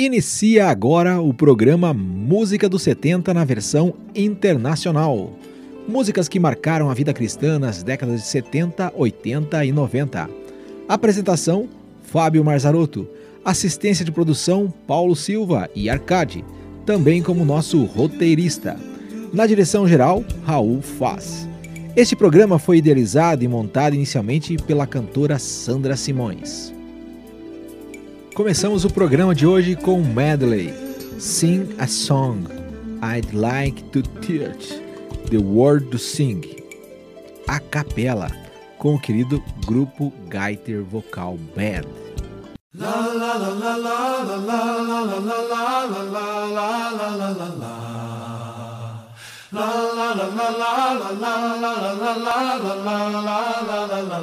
Inicia agora o programa Música dos 70 na versão internacional. Músicas que marcaram a vida cristã nas décadas de 70, 80 e 90. Apresentação: Fábio Marzarotto. Assistência de produção: Paulo Silva e Arcade, também como nosso roteirista. Na direção geral, Raul Faz. Este programa foi idealizado e montado inicialmente pela cantora Sandra Simões. Começamos o programa de hoje com um medley Sing a Song I'd Like to Teach The Word to Sing a capela com o querido grupo Gaiter Vocal Band. La la la la la la la la la la la la la la la la la La la la la la la la la la la la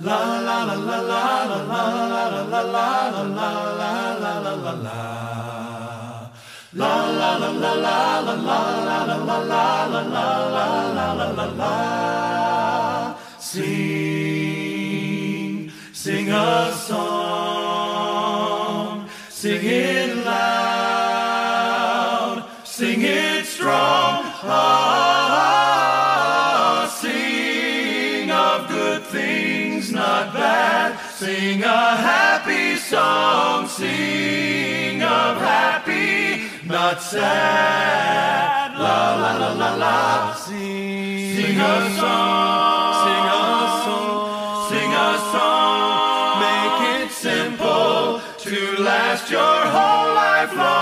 la La la la la la la la la la la la la la. La la la la la la la la la la la la la la. Sing, sing a song, sing it. Sing a happy song, sing of happy, not sad. La la la la la. Sing, sing a song, sing a song, sing a song. Make it simple to last your whole life long.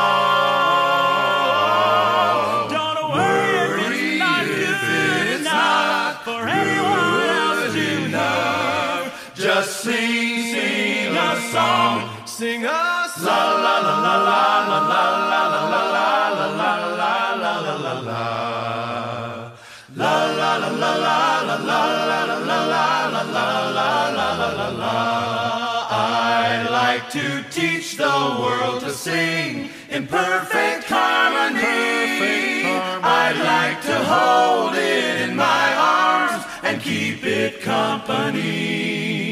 Don't worry if it's not good enough for anyone else to know. Just sing, song, sing a song. La la la la la la la la la la la la la la la la la. La la la la la la la la la la la la la la la. I'd like to teach the world to sing in perfect harmony. I'd like to hold it in my arms and keep it company.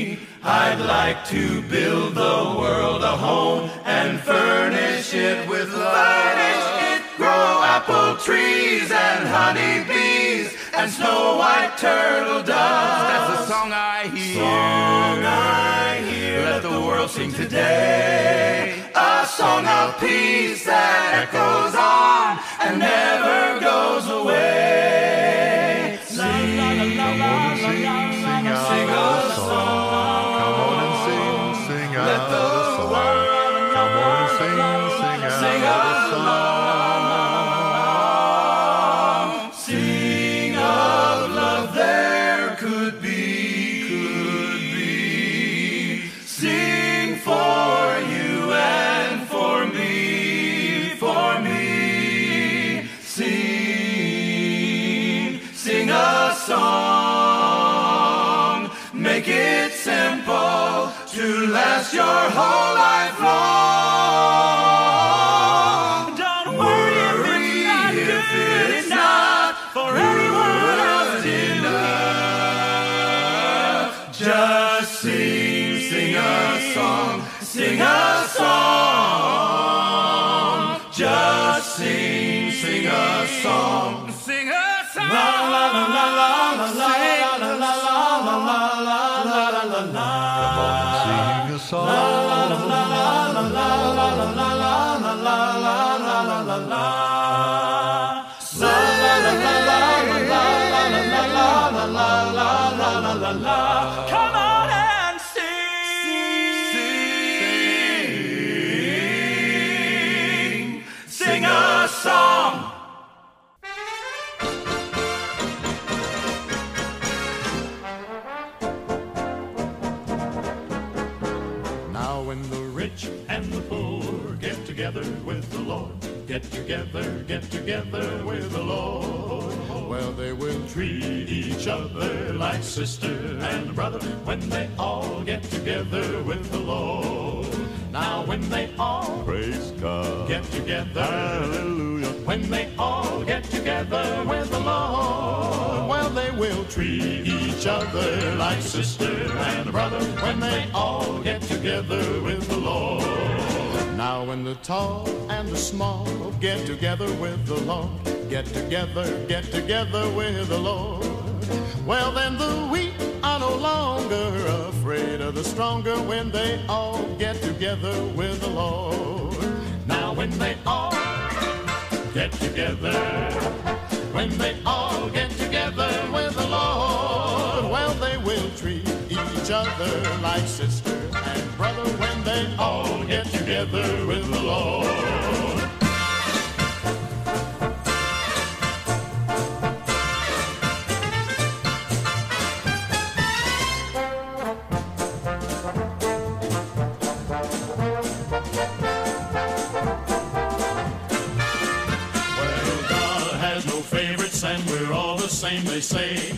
I'd like to build the world a home and furnish it with furnish it, grow apple trees and honey bees and snow white turtle doves. That's the song I hear. Song I hear. Let the world sing today. A song of peace that echoes on last your whole life long. Don't worry if it's not if good it's enough not for anyone else to enough. Just sing, sing a song, sing a song. Just sing, sing a song. Sing a song. Get together, get together with the Lord. Well, they will treat each other like sister and brother when they all get together with the Lord. Now when they all Praise God. get together, Hallelujah. when they all get together with the Lord, well, they will treat each other like sister and brother when they all get together with the Lord. Now when the tall and the small get together with the Lord, get together, get together with the Lord. Well then the weak are no longer afraid of the stronger when they all get together with the Lord. Now when they all get together, when they all get together with the Lord, well they will treat each other like sister and brother when they all get together with the Lord. Well, God has no favorites and we're all the same, they say.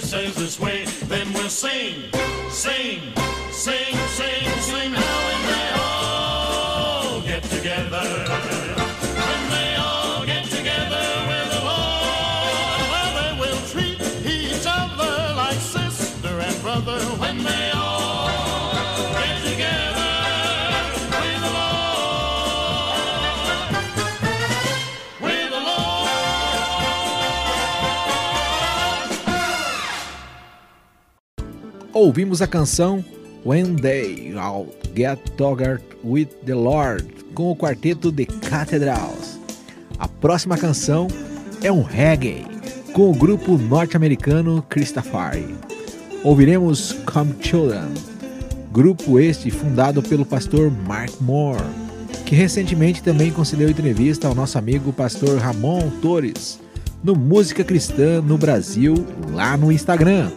Says this way. Then we'll sing, sing, Ouvimos a canção When They All Get Together with the Lord com o quarteto The Cathedrals. A próxima canção é um reggae com o grupo norte-americano Christafari. Ouviremos Come Children, grupo este fundado pelo pastor Mark Moore, que recentemente também concedeu entrevista ao nosso amigo pastor Ramon Torres no Música Cristã no Brasil, lá no Instagram.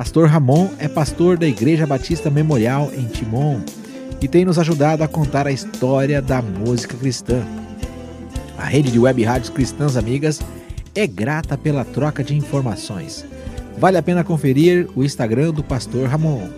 Pastor Ramon é pastor da Igreja Batista Memorial em Timon e tem nos ajudado a contar a história da música cristã. A rede de web rádios cristãs amigas é grata pela troca de informações. Vale a pena conferir o Instagram do pastor Ramon.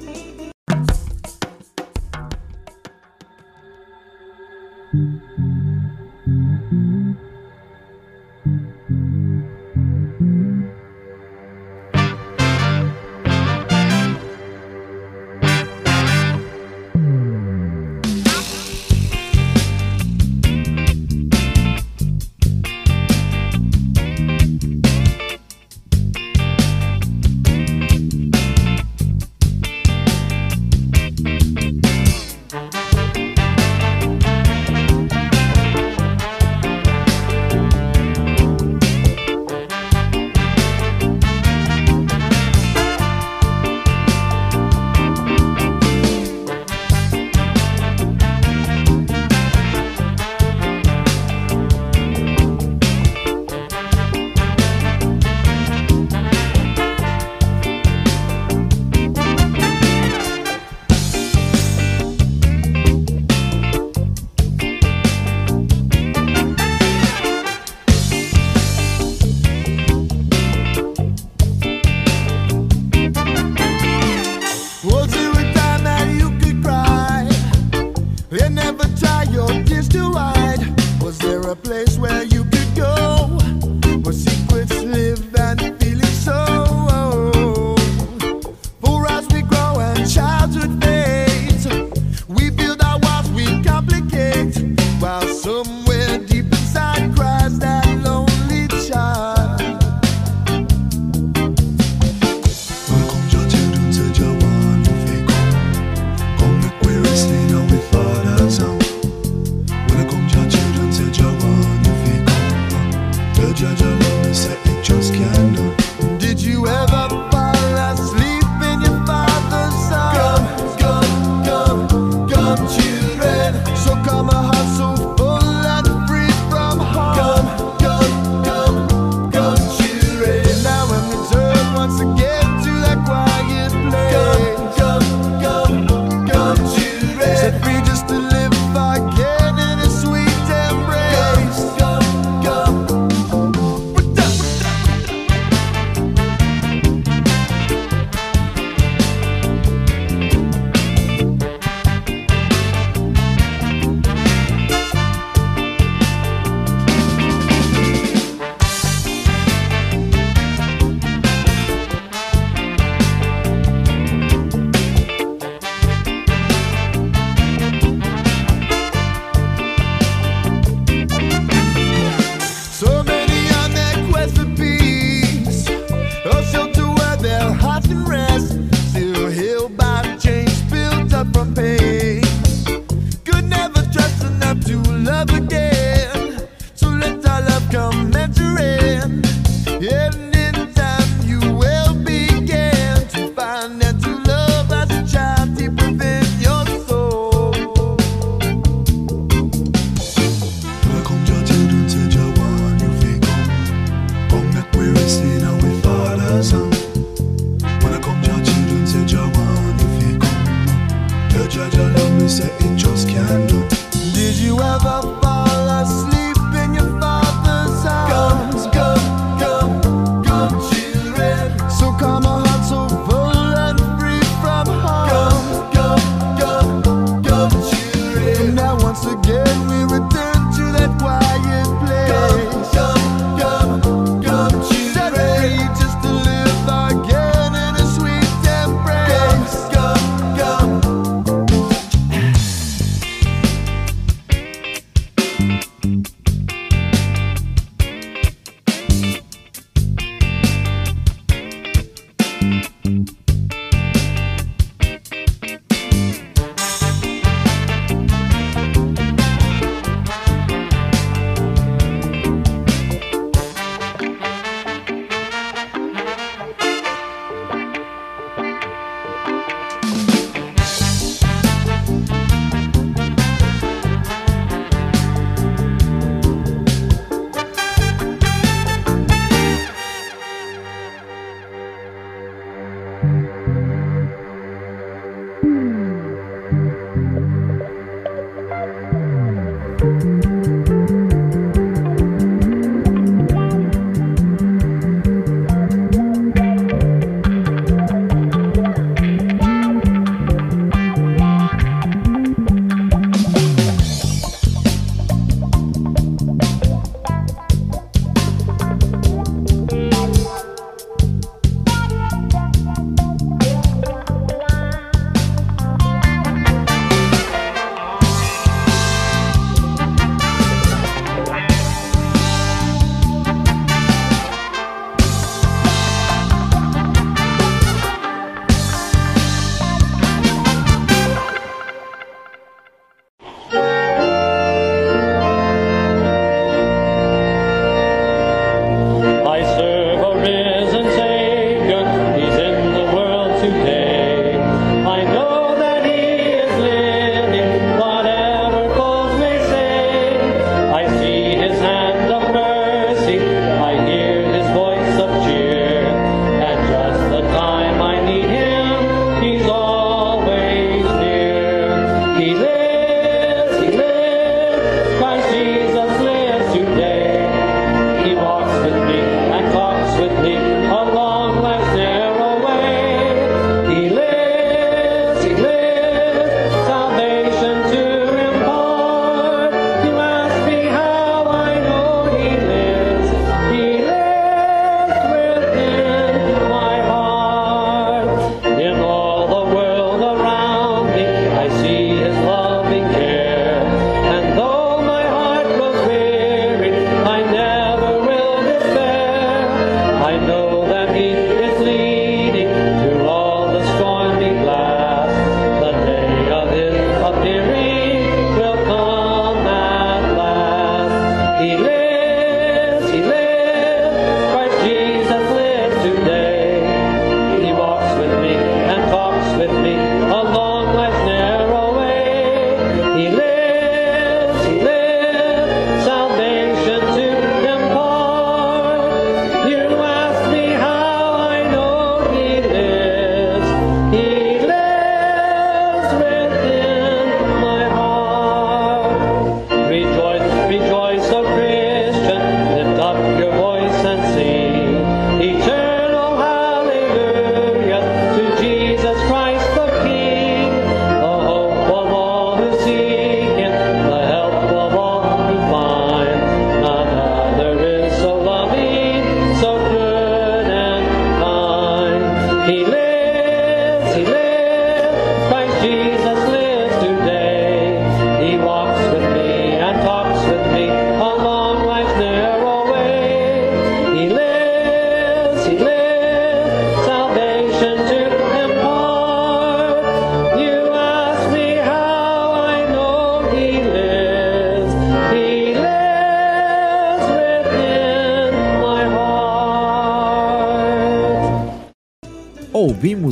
mercy live, thank Jesus.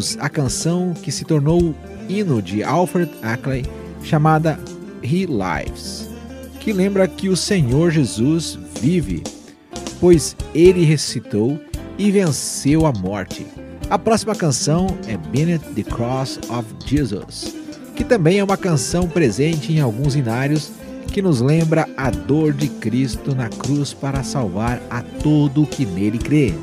Ouvimos a canção que se tornou hino de Alfred Ackley, chamada He Lives, que lembra que o Senhor Jesus vive, pois ele ressuscitou e venceu a morte. A próxima canção é Beneath the Cross of Jesus, que também é uma canção presente em alguns inários que nos lembra a dor de Cristo na cruz para salvar a todo que nele crê.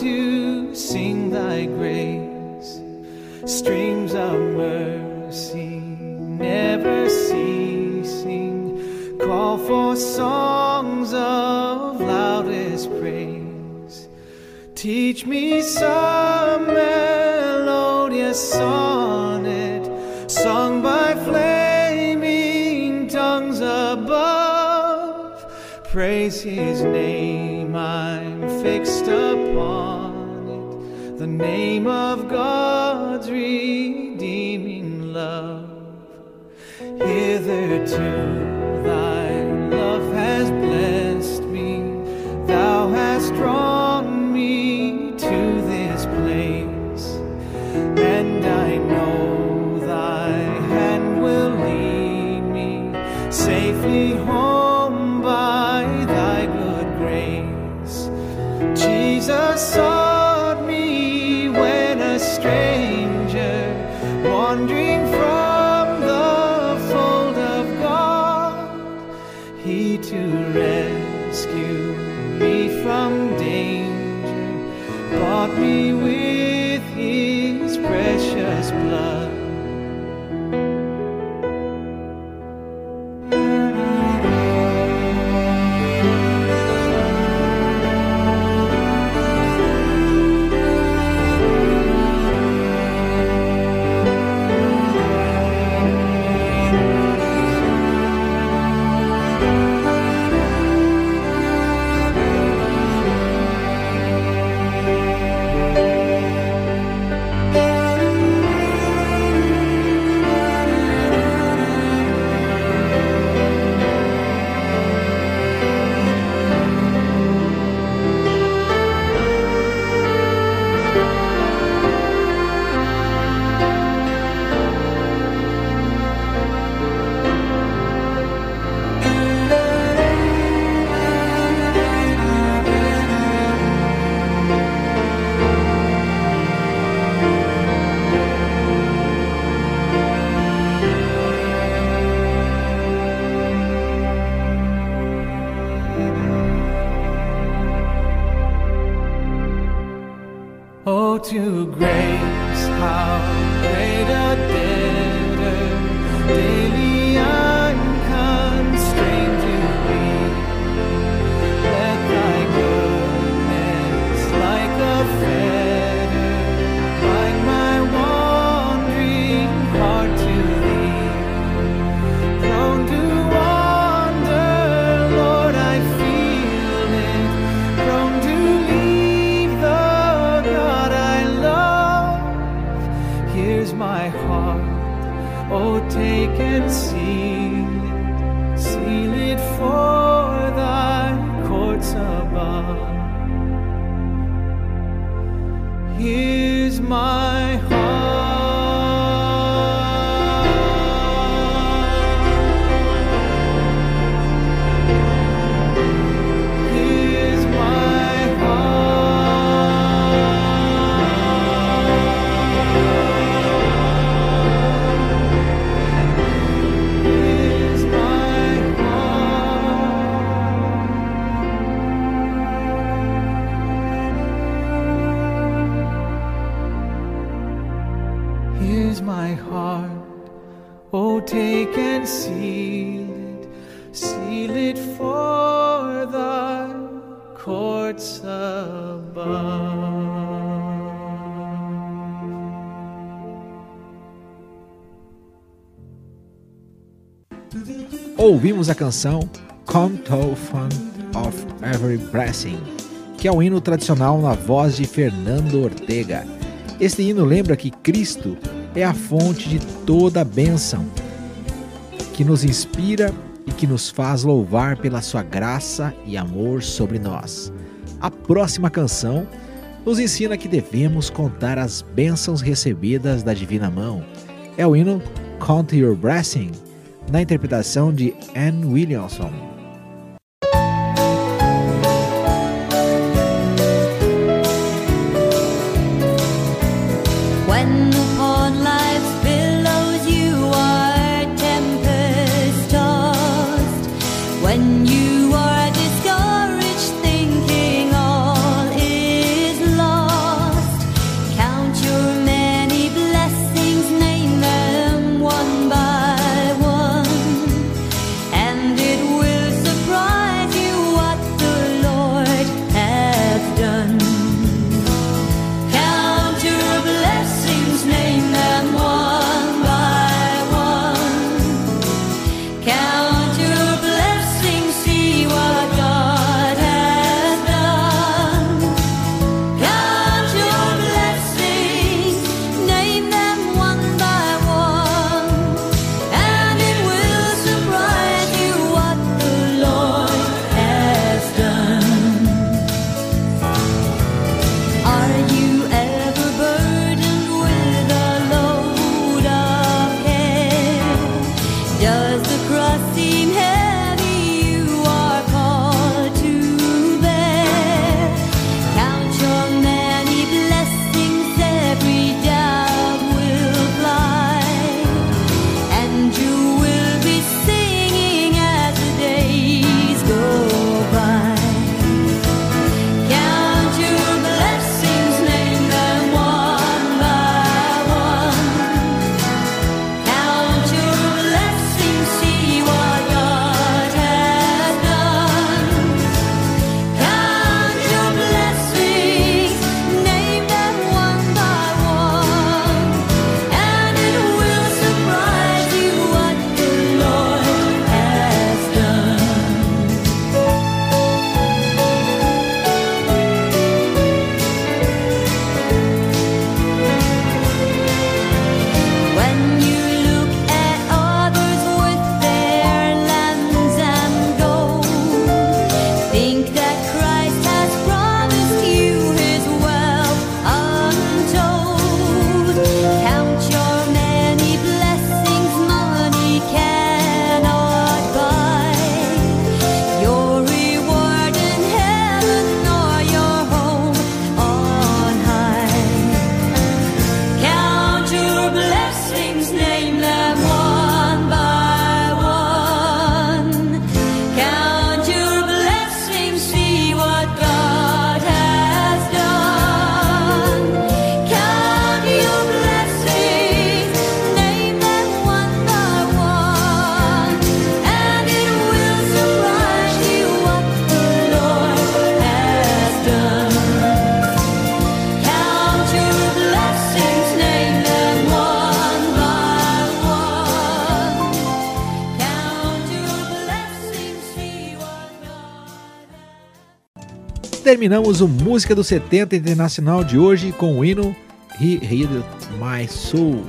To sing thy grace. Streams of mercy never ceasing, call for songs of loudest praise. Teach me some melodious sonnet sung by flaming tongues above. Praise his name, name of God's redeeming love. Hitherto thy love has blessed me, thou hast drawn me to this place, and I know thy hand will lead me safely home by thy good grace. Jesus my heart. Oh, take and seal it, seal it for thy courts above. Ouvimos a canção Come to Fun of Every Blessing, que é o hino tradicional na voz de Fernando Ortega. Este hino lembra que Cristo é a fonte de toda a bênção, que nos inspira e que nos faz louvar pela sua graça e amor sobre nós. A próxima canção nos ensina que devemos contar as bênçãos recebidas da Divina Mão. É o hino Count Your Blessing, na interpretação de Anne Williamson. Terminamos o Música do 70 Internacional de hoje com o hino He Healed My Soul,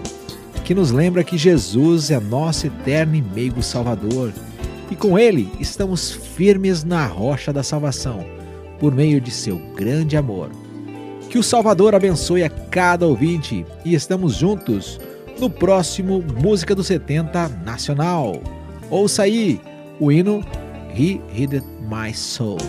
que nos lembra que Jesus é nosso eterno e meigo Salvador. E com ele estamos firmes na rocha da salvação, por meio de seu grande amor. Que o Salvador abençoe a cada ouvinte e estamos juntos no próximo Música do 70 Nacional. Ouça aí o hino He Healed My Soul.